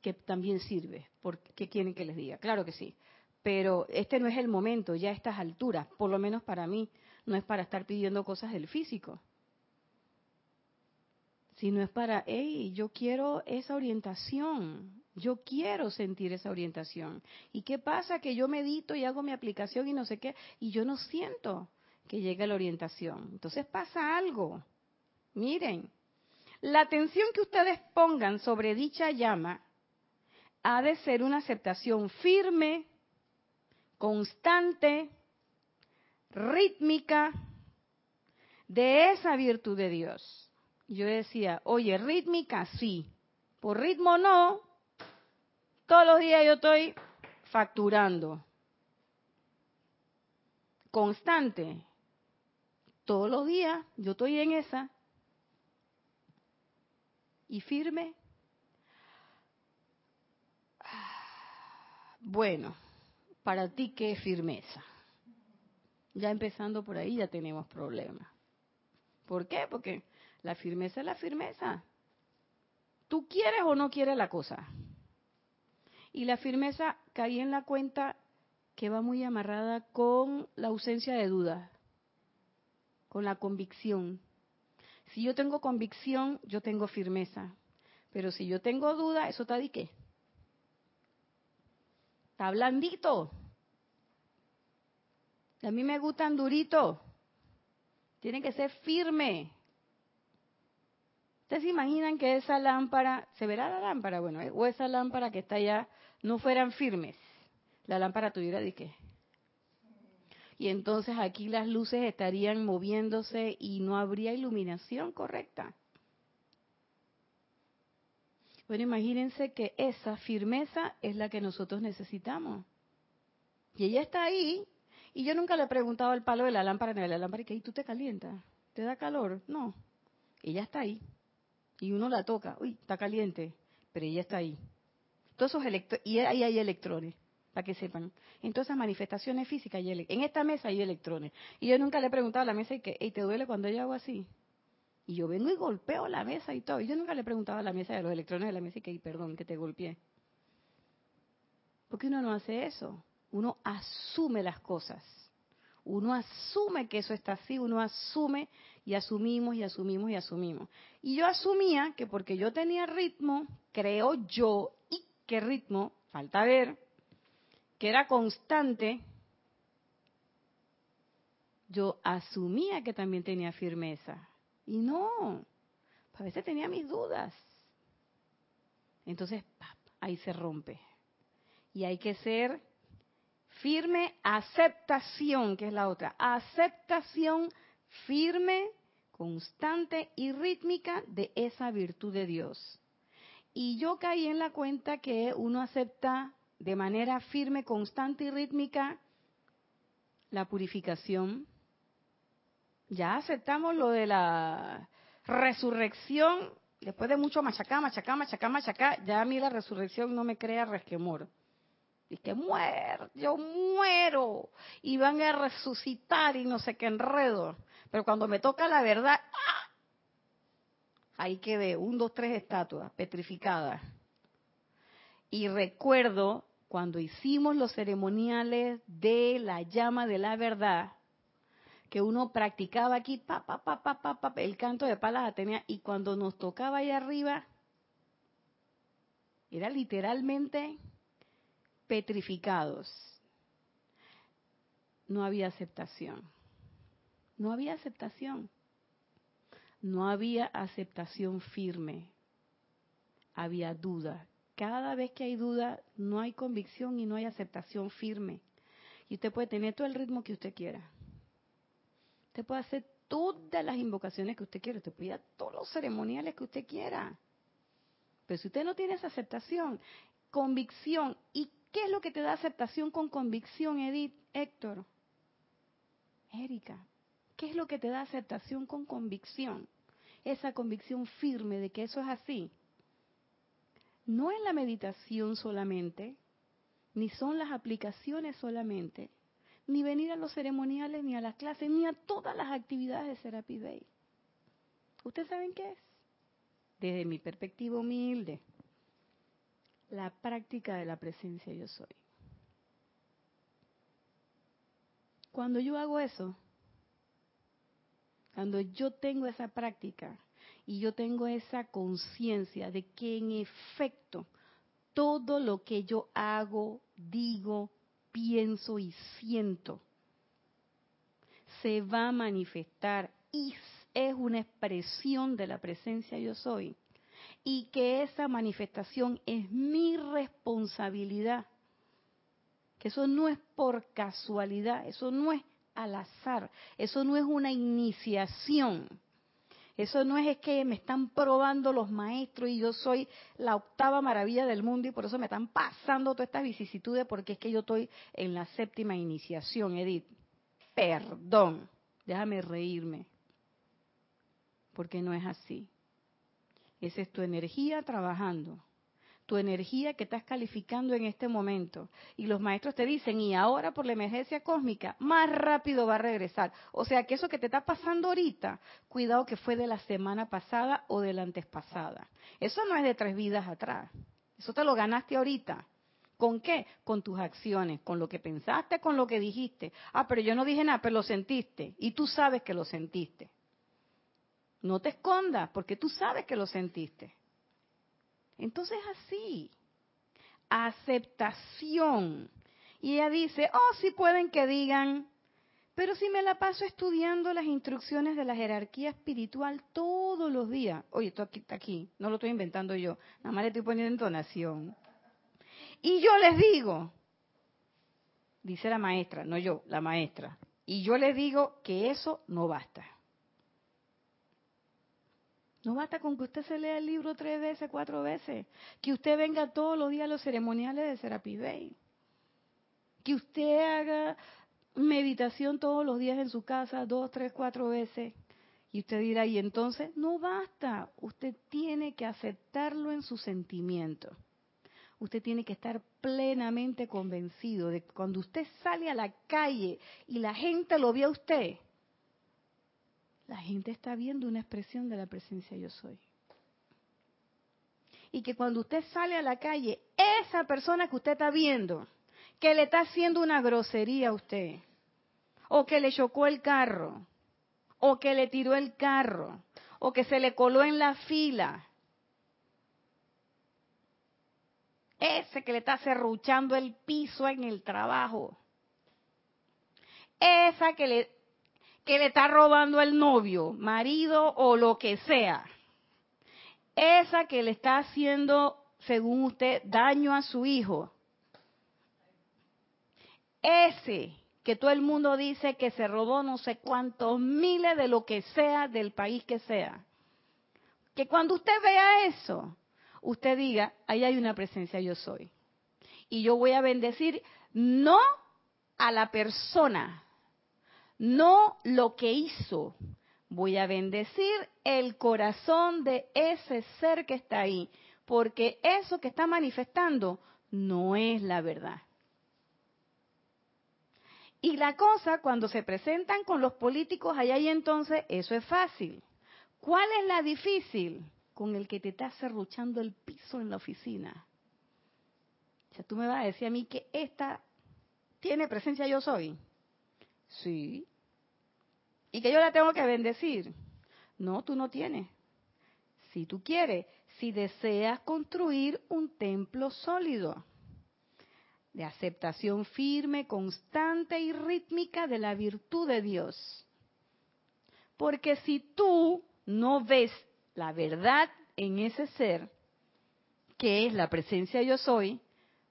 que también sirve, porque quieren que les diga, claro que sí. Pero este no es el momento, ya a estas alturas, por lo menos para mí, no es para estar pidiendo cosas del físico. Sino es para, hey, yo quiero esa orientación, yo quiero sentir esa orientación. ¿Y qué pasa? Que yo medito y hago mi aplicación y no sé qué, y yo no siento que llegue la orientación. Entonces pasa algo. Miren, la atención que ustedes pongan sobre dicha llama ha de ser una aceptación firme, constante, rítmica de esa virtud de Dios. Yo decía, oye, rítmica sí, por ritmo no, todos los días yo estoy facturando. Constante. Todos los días yo estoy en esa. Y firme. Bueno, para ti, ¿qué es firmeza? Ya empezando por ahí ya tenemos problemas. ¿Por qué? Porque la firmeza es la firmeza. ¿Tú quieres o no quieres la cosa? Y la firmeza caí en la cuenta que va muy amarrada con la ausencia de dudas, con la convicción. Si yo tengo convicción, yo tengo firmeza. Pero si yo tengo duda, eso está de qué? Está blandito. A mí me gustan duritos. Tiene que ser firme. ¿Ustedes se imaginan que esa lámpara, se verá la lámpara? Bueno, o esa lámpara que está allá no fueran firmes, la lámpara tuviera de qué. Y entonces aquí las luces estarían moviéndose y no habría iluminación correcta. Bueno, imagínense que esa firmeza es la que nosotros necesitamos. Y ella está ahí, y yo nunca le he preguntado al palo de la lámpara ni de la lámpara, ¿y tú te calientas? ¿Te da calor? No. Ella está ahí. Y uno la toca, uy, está caliente, pero ella está ahí. Todos esos y ahí hay electrones, para que sepan. En todas esas manifestaciones físicas, hay en esta mesa hay electrones. Y yo nunca le he preguntado a la mesa, que, ¿te duele cuando yo hago así? Y yo vengo y golpeo la mesa y todo. Y yo nunca le he preguntado a la mesa de los electrones de la mesa y que, perdón, que te golpeé. Porque uno no hace eso. Uno asume las cosas. Uno asume que eso está así, uno asume y asumimos y asumimos y asumimos. Y yo asumía que porque yo tenía ritmo, creo yo, y qué ritmo, falta ver, que era constante, yo asumía que también tenía firmeza. Y no, a veces tenía mis dudas. Entonces, ahí se rompe. Y hay que ser firme aceptación, que es la otra. Aceptación firme, constante y rítmica de esa virtud de Dios. Y yo caí en la cuenta que uno acepta de manera firme, constante y rítmica la purificación. Ya aceptamos lo de la resurrección, después de mucho machacar, machacar, machacar, machacar, ya a mí la resurrección no me crea resquemor. Y que muero, yo muero, y van a resucitar y no sé qué enredo. Pero cuando me toca la verdad, ¡ah! ahí quedé, un, dos, tres estatuas petrificadas. Y recuerdo cuando hicimos los ceremoniales de la llama de la verdad, que uno practicaba aquí, pa, pa, pa, pa, el canto de palas tenía, y cuando nos tocaba ahí arriba, era literalmente petrificados. No había aceptación. No había aceptación. No había aceptación firme. Había duda. Cada vez que hay duda, no hay convicción y no hay aceptación firme. Y usted puede tener todo el ritmo que usted quiera. Usted puede hacer todas las invocaciones que usted quiera. Usted puede ir a todos los ceremoniales que usted quiera. Pero si usted no tiene esa aceptación, convicción, ¿y qué es lo que te da aceptación con convicción, Edith, Héctor? Erika, ¿qué es lo que te da aceptación con convicción? Esa convicción firme de que eso es así no es la meditación solamente, ni son las aplicaciones solamente, ni venir a los ceremoniales, ni a las clases, ni a todas las actividades de Serapi Bay. ¿Ustedes saben qué es? Desde mi perspectiva humilde, la práctica de la presencia yo soy. Cuando yo hago eso, cuando yo tengo esa práctica, y yo tengo esa conciencia de que en efecto todo lo que yo hago, digo, pienso y siento se va a manifestar y es una expresión de la presencia yo soy. Y que esa manifestación es mi responsabilidad. Que eso no es por casualidad, eso no es al azar, eso no es una iniciación eso no es, que me están probando los maestros y yo soy la octava maravilla del mundo y por eso me están pasando todas estas vicisitudes porque es que yo estoy en la séptima iniciación, Edith. Perdón, déjame reírme. Porque no es así. Esa es tu energía trabajando tu energía que estás calificando en este momento. Y los maestros te dicen, y ahora por la emergencia cósmica, más rápido va a regresar. O sea que eso que te está pasando ahorita, cuidado que fue de la semana pasada o de la antes pasada. Eso no es de tres vidas atrás. Eso te lo ganaste ahorita. ¿Con qué? Con tus acciones, con lo que pensaste, con lo que dijiste. Ah, pero yo no dije nada, pero lo sentiste. Y tú sabes que lo sentiste. No te escondas, porque tú sabes que lo sentiste. Entonces así, aceptación. Y ella dice, oh, sí pueden que digan, pero si me la paso estudiando las instrucciones de la jerarquía espiritual todos los días. Oye, esto aquí aquí, no lo estoy inventando yo, nada más le estoy poniendo entonación. Y yo les digo, dice la maestra, no yo, la maestra, y yo les digo que eso no basta. No basta con que usted se lea el libro tres veces, cuatro veces. Que usted venga todos los días a los ceremoniales de Serapi Bay. Que usted haga meditación todos los días en su casa, dos, tres, cuatro veces. Y usted dirá, y entonces, no basta. Usted tiene que aceptarlo en su sentimiento. Usted tiene que estar plenamente convencido de que cuando usted sale a la calle y la gente lo ve a usted, la gente está viendo una expresión de la presencia yo soy. Y que cuando usted sale a la calle, esa persona que usted está viendo, que le está haciendo una grosería a usted, o que le chocó el carro, o que le tiró el carro, o que se le coló en la fila, ese que le está cerruchando el piso en el trabajo, esa que le que le está robando el novio, marido o lo que sea. Esa que le está haciendo, según usted, daño a su hijo. ese que todo el mundo dice que se robó no sé cuántos miles de lo que sea del país que sea. Que cuando usted vea eso, usted diga, ahí hay una presencia yo soy. Y yo voy a bendecir no a la persona, no lo que hizo. Voy a bendecir el corazón de ese ser que está ahí, porque eso que está manifestando no es la verdad. Y la cosa, cuando se presentan con los políticos allá y entonces, eso es fácil. ¿Cuál es la difícil? Con el que te está cerruchando el piso en la oficina. O sea, tú me vas a decir a mí que esta tiene presencia yo soy. Sí. Y que yo la tengo que bendecir. No, tú no tienes. Si tú quieres, si deseas construir un templo sólido de aceptación firme, constante y rítmica de la virtud de Dios. Porque si tú no ves la verdad en ese ser, que es la presencia yo soy,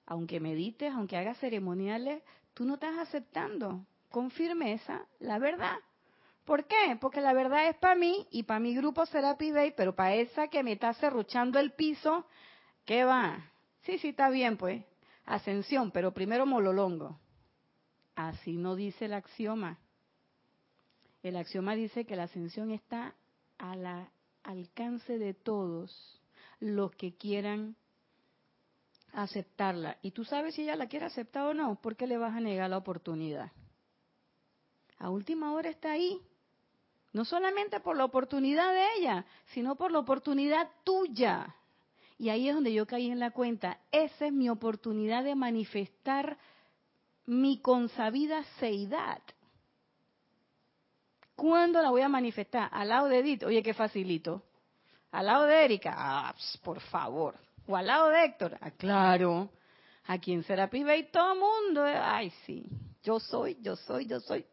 aunque medites, aunque hagas ceremoniales, tú no estás aceptando con firmeza la verdad. ¿Por qué? Porque la verdad es para mí y para mi grupo será Bay, pero para esa que me está cerruchando el piso, ¿qué va? Sí, sí, está bien, pues ascensión, pero primero mololongo. Así no dice el axioma. El axioma dice que la ascensión está al alcance de todos los que quieran aceptarla. Y tú sabes si ella la quiere aceptar o no, porque le vas a negar la oportunidad. A última hora está ahí. No solamente por la oportunidad de ella, sino por la oportunidad tuya. Y ahí es donde yo caí en la cuenta. Esa es mi oportunidad de manifestar mi consabida seidad. ¿Cuándo la voy a manifestar? Al lado de Edith. Oye, qué facilito. Al lado de Erika. Ah, por favor. O al lado de Héctor. Ah, claro. A quien será pibe y todo el mundo. Ay, sí. Yo soy, yo soy, yo soy.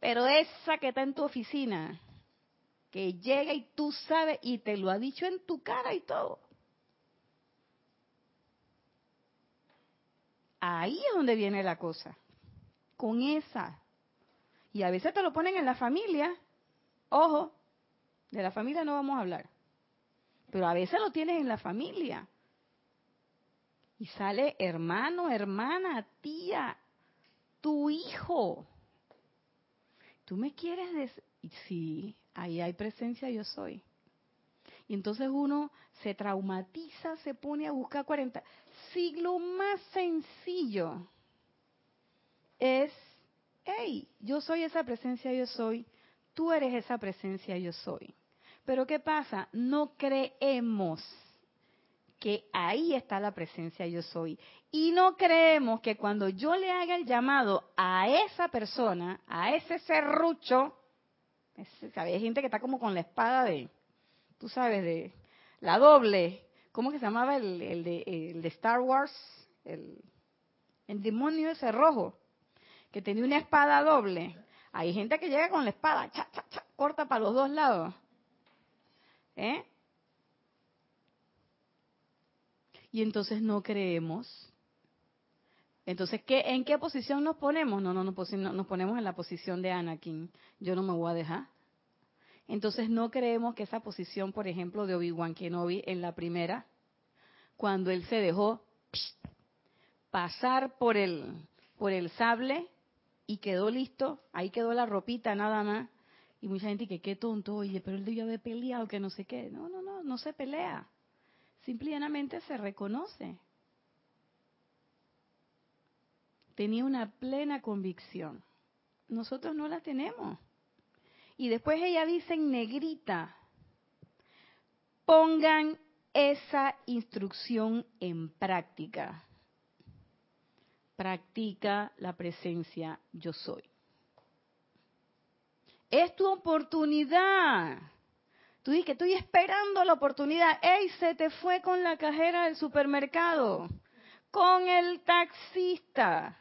Pero esa que está en tu oficina, que llega y tú sabes y te lo ha dicho en tu cara y todo. Ahí es donde viene la cosa. Con esa. Y a veces te lo ponen en la familia. Ojo, de la familia no vamos a hablar. Pero a veces lo tienes en la familia. Y sale hermano, hermana, tía, tu hijo. Tú me quieres decir, sí, ahí hay presencia yo soy. Y entonces uno se traumatiza, se pone a buscar 40. Si lo más sencillo es, hey, yo soy esa presencia yo soy, tú eres esa presencia yo soy. Pero ¿qué pasa? No creemos que ahí está la presencia yo soy. Y no creemos que cuando yo le haga el llamado a esa persona, a ese serrucho, hay gente que está como con la espada de, tú sabes, de la doble. ¿Cómo que se llamaba el, de, el de, Star Wars? El, el demonio ese rojo, que tenía una espada doble. Hay gente que llega con la espada, cha, cha, cha, corta para los dos lados. ¿Eh? Y entonces no creemos. Entonces, ¿qué, ¿en qué posición nos ponemos? No, no, no, nos ponemos en la posición de Anakin. Yo no me voy a dejar. Entonces no creemos que esa posición, por ejemplo, de Obi-Wan Kenobi en la primera, cuando él se dejó pasar por el, por el sable y quedó listo, ahí quedó la ropita nada más, y mucha gente que qué tonto, oye, pero él debió haber peleado, que no sé qué. No, no, no, no se pelea. Simplemente se reconoce. Tenía una plena convicción. Nosotros no la tenemos. Y después ella dice en negrita, pongan esa instrucción en práctica. Practica la presencia yo soy. Es tu oportunidad. Tú dices que estoy esperando la oportunidad. ¡Ey! Se te fue con la cajera del supermercado, con el taxista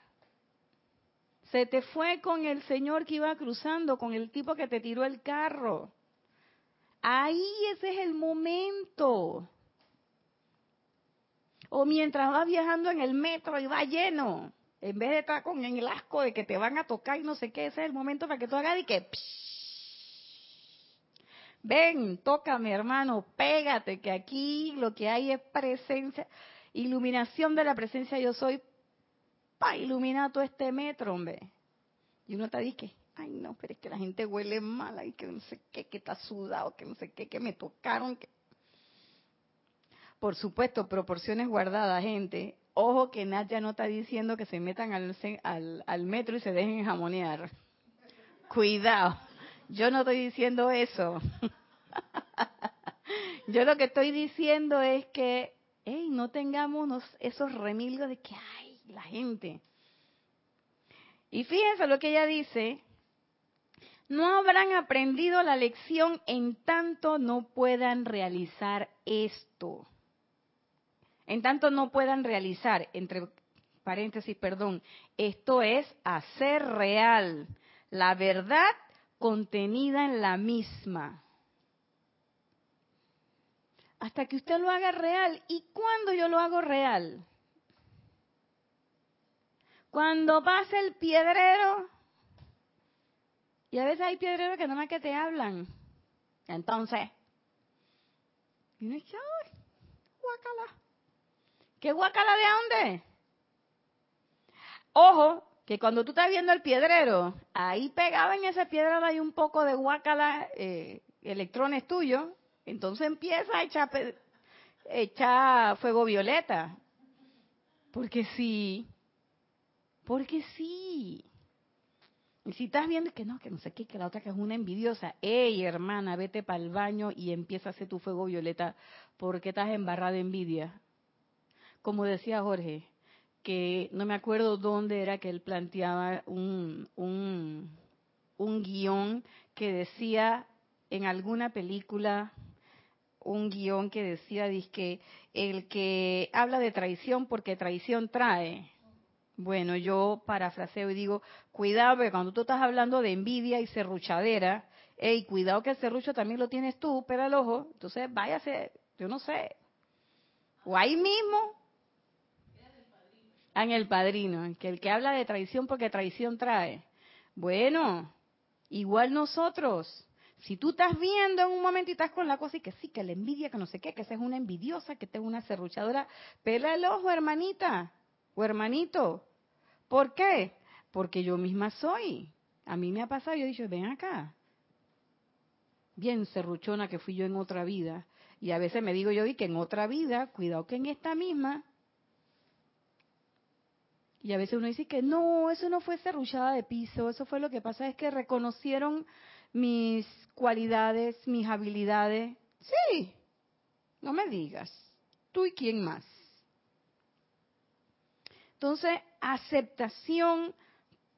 se te fue con el señor que iba cruzando, con el tipo que te tiró el carro. Ahí ese es el momento. O mientras vas viajando en el metro y va lleno, en vez de estar con el asco de que te van a tocar y no sé qué, ese es el momento para que tú hagas y que... Ven, tócame hermano, pégate, que aquí lo que hay es presencia, iluminación de la presencia yo soy, para iluminar todo este metro, hombre. Y uno te dice, ay no, pero es que la gente huele mal, ay que no sé qué, que está sudado, que no sé qué, que me tocaron. Que... Por supuesto, proporciones guardadas, gente. Ojo que Nadia no está diciendo que se metan al, al, al metro y se dejen jamonear. Cuidado. Yo no estoy diciendo eso. Yo lo que estoy diciendo es que, hey, no tengamos esos remilgos de que, ay, la gente. Y fíjense lo que ella dice, no habrán aprendido la lección en tanto no puedan realizar esto. En tanto no puedan realizar, entre paréntesis, perdón, esto es hacer real la verdad contenida en la misma. Hasta que usted lo haga real. ¿Y cuándo yo lo hago real? Cuando pasa el piedrero. Y a veces hay piedreros que no más que te hablan. Entonces. Y uno dice, ¡ay! Guacala. ¿Qué guacala de dónde? Ojo, que cuando tú estás viendo el piedrero, ahí pegado en ese piedrero hay un poco de guacala, eh, electrones tuyos, entonces empieza a echar, fuego violeta. Porque sí, porque sí. Y si estás viendo que no, que no sé qué, que la otra que es una envidiosa, ey hermana, vete para el baño y empieza a hacer tu fuego violeta, porque estás embarrada de envidia. Como decía Jorge, que no me acuerdo dónde era que él planteaba un, un, un guion que decía en alguna película, un guion que decía, que el que habla de traición porque traición trae. Bueno, yo parafraseo y digo, cuidado, porque cuando tú estás hablando de envidia y serruchadera, hey, cuidado que el serrucho también lo tienes tú, pero al ojo, entonces váyase, yo no sé, o ahí mismo, en el padrino, que el que habla de traición porque traición trae. Bueno, igual nosotros. Si tú estás viendo en un momento y estás con la cosa y que sí, que la envidia, que no sé qué, que esa es una envidiosa, que esta es una serruchadora, pela el ojo, hermanita o hermanito. ¿Por qué? Porque yo misma soy. A mí me ha pasado, yo he dicho, ven acá. Bien serruchona que fui yo en otra vida. Y a veces me digo yo, y que en otra vida, cuidado que en esta misma, y a veces uno dice que no, eso no fue cerruchada de piso, eso fue lo que pasa, es que reconocieron mis cualidades, mis habilidades. Sí, no me digas, tú y quién más. Entonces, aceptación,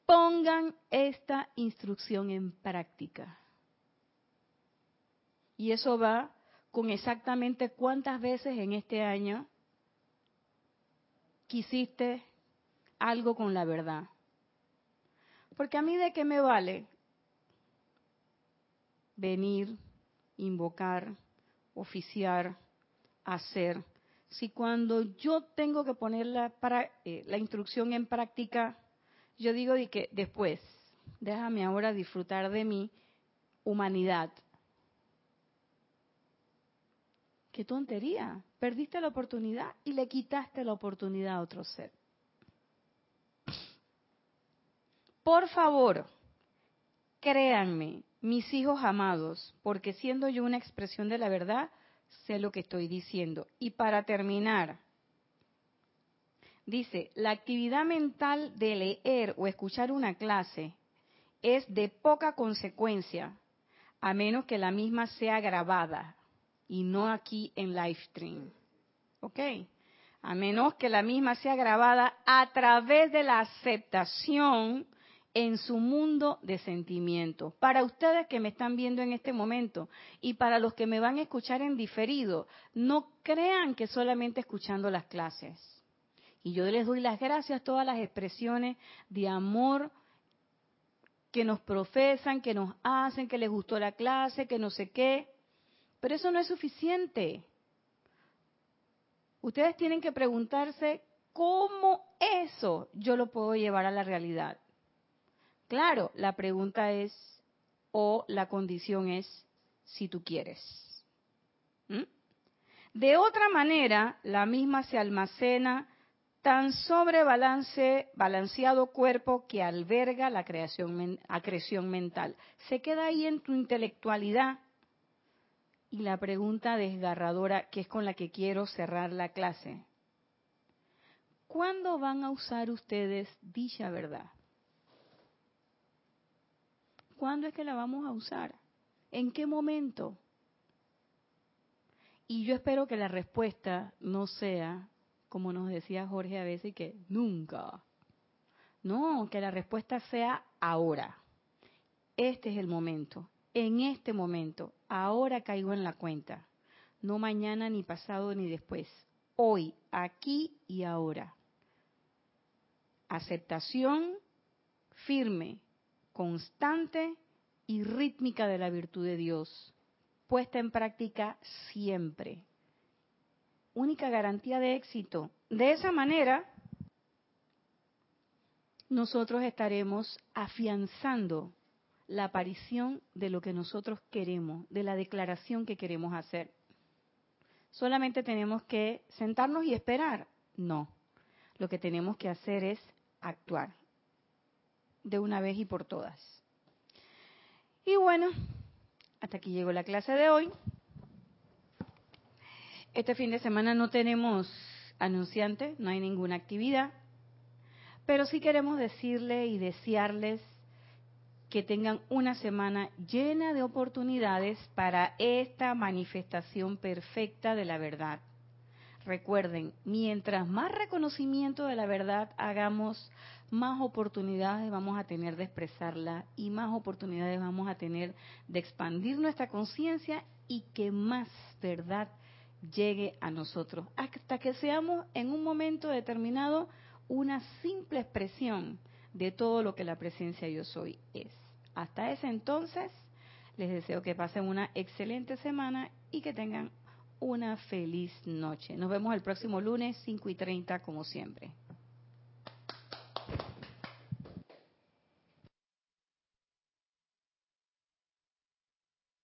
pongan esta instrucción en práctica. Y eso va con exactamente cuántas veces en este año quisiste algo con la verdad. Porque a mí de qué me vale venir, invocar, oficiar, hacer, si cuando yo tengo que poner la, eh, la instrucción en práctica, yo digo de que después, déjame ahora disfrutar de mi humanidad. Qué tontería, perdiste la oportunidad y le quitaste la oportunidad a otro ser. Por favor, créanme, mis hijos amados, porque siendo yo una expresión de la verdad, sé lo que estoy diciendo. Y para terminar, dice, la actividad mental de leer o escuchar una clase es de poca consecuencia, a menos que la misma sea grabada y no aquí en live stream. ¿Ok? A menos que la misma sea grabada a través de la aceptación en su mundo de sentimientos. Para ustedes que me están viendo en este momento y para los que me van a escuchar en diferido, no crean que solamente escuchando las clases. Y yo les doy las gracias a todas las expresiones de amor que nos profesan, que nos hacen, que les gustó la clase, que no sé qué. Pero eso no es suficiente. Ustedes tienen que preguntarse cómo eso yo lo puedo llevar a la realidad. Claro, la pregunta es, o la condición es, si tú quieres. ¿Mm? De otra manera, la misma se almacena tan sobrebalanceado cuerpo que alberga la creación, acreción mental. Se queda ahí en tu intelectualidad. Y la pregunta desgarradora, que es con la que quiero cerrar la clase. ¿Cuándo van a usar ustedes dicha verdad? ¿Cuándo es que la vamos a usar? ¿En qué momento? Y yo espero que la respuesta no sea, como nos decía Jorge a veces, que nunca. No, que la respuesta sea ahora. Este es el momento. En este momento. Ahora caigo en la cuenta. No mañana, ni pasado, ni después. Hoy, aquí y ahora. Aceptación firme, constante y rítmica de la virtud de Dios, puesta en práctica siempre. Única garantía de éxito. De esa manera, nosotros estaremos afianzando la aparición de lo que nosotros queremos, de la declaración que queremos hacer. Solamente tenemos que sentarnos y esperar. No, lo que tenemos que hacer es actuar de una vez y por todas. Y bueno, hasta aquí llegó la clase de hoy. Este fin de semana no tenemos anunciante, no hay ninguna actividad, pero sí queremos decirle y desearles que tengan una semana llena de oportunidades para esta manifestación perfecta de la verdad. Recuerden, mientras más reconocimiento de la verdad hagamos, más oportunidades vamos a tener de expresarla y más oportunidades vamos a tener de expandir nuestra conciencia y que más verdad llegue a nosotros, hasta que seamos en un momento determinado una simple expresión de todo lo que la presencia yo soy es. Hasta ese entonces, les deseo que pasen una excelente semana y que tengan una feliz noche. Nos vemos el próximo lunes, 5 y 30, como siempre.